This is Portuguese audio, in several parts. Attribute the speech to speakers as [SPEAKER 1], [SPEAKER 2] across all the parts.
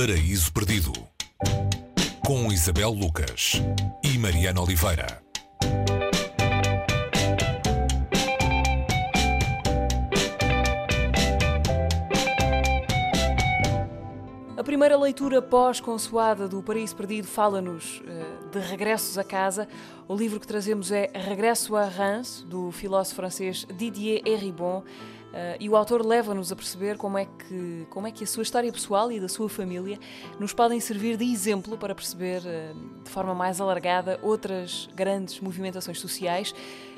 [SPEAKER 1] Paraíso Perdido com Isabel Lucas e Mariana Oliveira.
[SPEAKER 2] A primeira leitura pós-consoada do Paraíso Perdido fala-nos uh, de regressos a casa. O livro que trazemos é Regresso a Reims, do filósofo francês Didier Eribon. Uh, e o autor leva-nos a perceber como é, que, como é que a sua história pessoal e da sua família nos podem servir de exemplo para perceber uh, de forma mais alargada outras grandes movimentações sociais.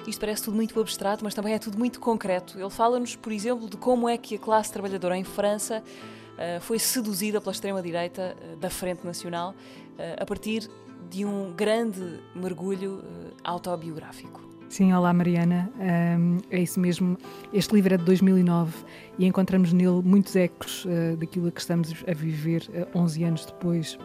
[SPEAKER 2] Isto parece tudo muito abstrato, mas também é tudo muito concreto. Ele fala-nos, por exemplo, de como é que a classe trabalhadora em França uh, foi seduzida pela extrema-direita da Frente Nacional a partir de um grande mergulho autobiográfico.
[SPEAKER 3] Sim, olá Mariana, um, é isso mesmo. Este livro é de 2009 e encontramos nele muitos ecos uh, daquilo que estamos a viver uh, 11 anos depois.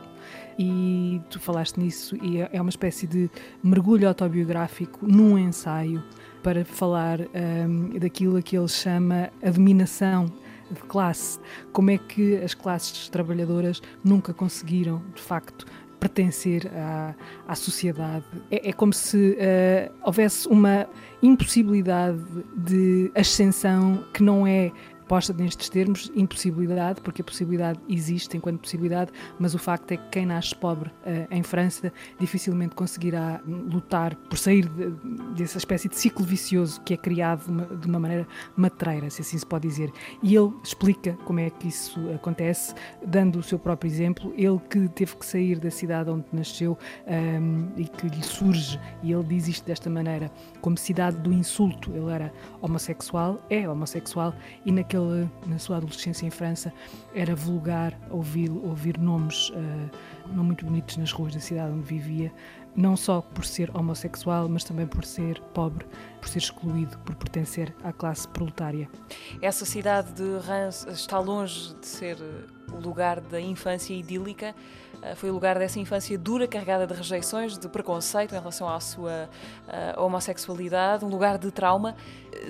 [SPEAKER 3] E tu falaste nisso, e é, é uma espécie de mergulho autobiográfico num ensaio para falar um, daquilo que ele chama a dominação de classe. Como é que as classes trabalhadoras nunca conseguiram, de facto, pertencer à, à sociedade. É, é, como se uh, houvesse uma impossibilidade de ascensão que não é posta nestes termos, impossibilidade, porque a possibilidade existe enquanto possibilidade, mas o facto é que quem nasce pobre uh, em França dificilmente conseguirá lutar por sair de, dessa espécie de ciclo vicioso que é criado de uma, maneira matreira, se assim se pode dizer. E ele explica como é que isso acontece, dando o seu próprio exemplo. Ele que teve que sair da cidade onde nasceu um, e que lhe surge, e ele diz isto desta maneira, como cidade do insulto. Ele era homossexual, é homossexual, e naquele ele, na sua adolescência em França, era vulgar ouvir, ouvir nomes uh, não muito bonitos nas ruas da cidade onde vivia, não só por ser homossexual, mas também por ser pobre, por ser excluído, por pertencer à classe proletária.
[SPEAKER 2] Essa cidade de Reims está longe de ser o lugar da infância idílica. Eh, foi o lugar dessa infância dura, carregada de rejeições, de preconceito em relação à sua uh, homossexualidade, um lugar de trauma,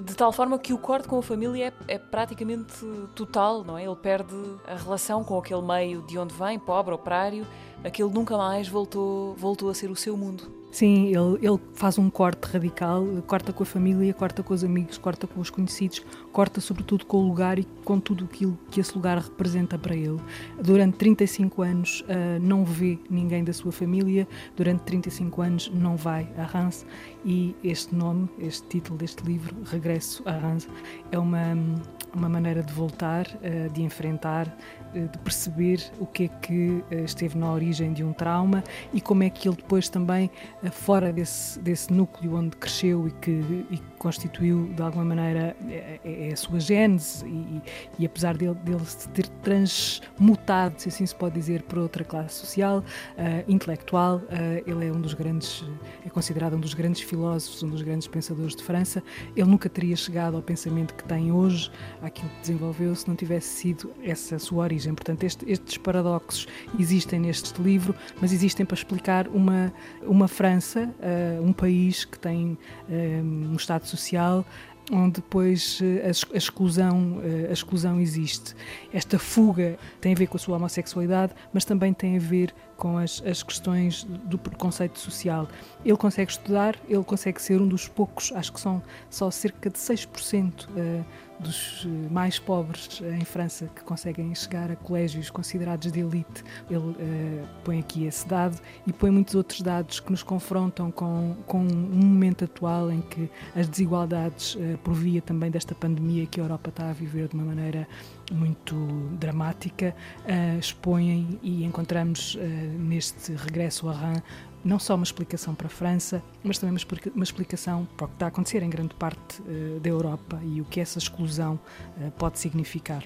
[SPEAKER 2] de tal forma que o corte com a família é, é, praticamente total, não é? Ele perde a relação com aquele meio de onde vem, pobre, operário, aquele nunca mais voltou, voltou a ser o seu mundo.
[SPEAKER 3] Sim, ele, ele faz um corte radical, corta com a família, corta com os amigos, corta com os conhecidos, corta sobretudo com o lugar e com tudo aquilo que esse lugar representa para ele. Durante 35 anos uh, não vê ninguém da sua família, durante 35 anos não vai a Reims e este nome, este título deste livro, Regresso a Reims, é uma, uma maneira de voltar, uh, de enfrentar, uh, de perceber o que é que esteve na origem de um trauma e como é que ele depois também fora desse, desse núcleo onde cresceu e que, e constituiu de alguma maneira é, é, é a sua gênese e, e apesar dele, dele, se ter transmutado, se assim se pode dizer, para outra classe social, uh, intelectual, uh, ele é um dos grandes, é considerado um dos grandes filósofos, um dos grandes pensadores de França. Ele nunca teria chegado ao pensamento que tem hoje, àquilo que desenvolveu, se não tivesse sido essa a sua origem. Portanto, este, estes paradoxos existem neste livro, mas existem para explicar uma, uma uh, um país que tem um Estado social onde depois eh, a exclusão, eh, a exclusão existe. Esta fuga tem a ver com a sua homossexualidade, mas também tem a ver com as, as questões do preconceito social. Ele consegue estudar, ele consegue ser um dos poucos, acho que são só cerca de 6% uh, dos eh, mais pobres em França que conseguem chegar a colégios considerados de elite. Ele uh, põe aqui esse dado e põe muitos outros dados que nos confrontam com, com um momento atual em que as desigualdades, uh, por via também desta pandemia que a Europa está a viver de uma maneira muito dramática, uh, expõem e encontramos uh, neste regresso a Rã não só uma explicação para a França, mas também uma, explica uma explicação para o que está a acontecer em grande parte uh, da Europa e o que essa exclusão pode significar.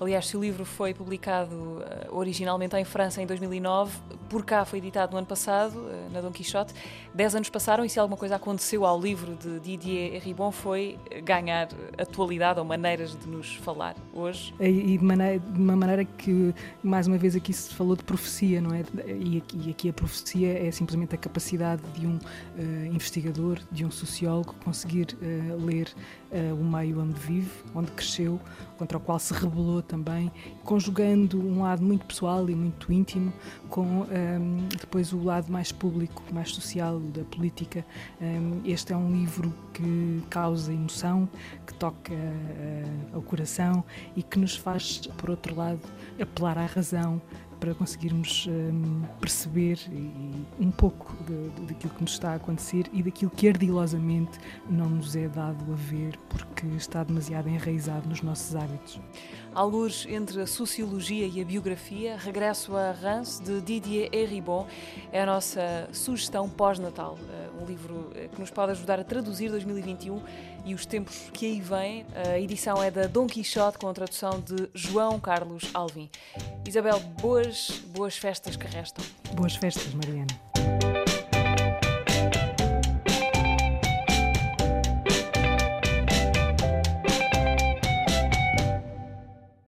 [SPEAKER 2] Aliás, se o livro foi publicado uh, originalmente em França em 2009, por cá foi editado no ano passado, eh, na Dom Quixote. Dez anos passaram e se alguma coisa aconteceu ao livro de Didier Ribon foi ganhar atualidade ou maneiras de nos falar hoje.
[SPEAKER 3] E de, maneira, de uma maneira que, mais uma vez, aqui se falou de profecia, não é? E aqui, e aqui a profecia é simplesmente a capacidade de um uh, investigador, de um sociólogo, conseguir uh, ler uh, o meio onde vive, onde cresceu, contra o qual se rebelou também, conjugando um lado muito pessoal e muito íntimo com um, depois o lado mais público, mais social da política. Um, este é um livro que causa emoção, que toca uh, ao coração e que nos faz, por outro lado, apelar à razão, para conseguirmos um, perceber um pouco daquilo que nos está a acontecer e daquilo que ardilosamente não nos é dado a ver porque está demasiado enraizado nos nossos hábitos.
[SPEAKER 2] Alguns entre a sociologia e a biografia, Regresso a Reims, de Didier Eribon, é a nossa sugestão pós-natal. Eh, um livro eh, que nos pode ajudar a traduzir 2021 e os tempos que aí vêm. A edição é da Dom Quixote, com a tradução de João Carlos Alvim. Isabel, boas, boas festas que restam.
[SPEAKER 3] Boas festas, Mariana.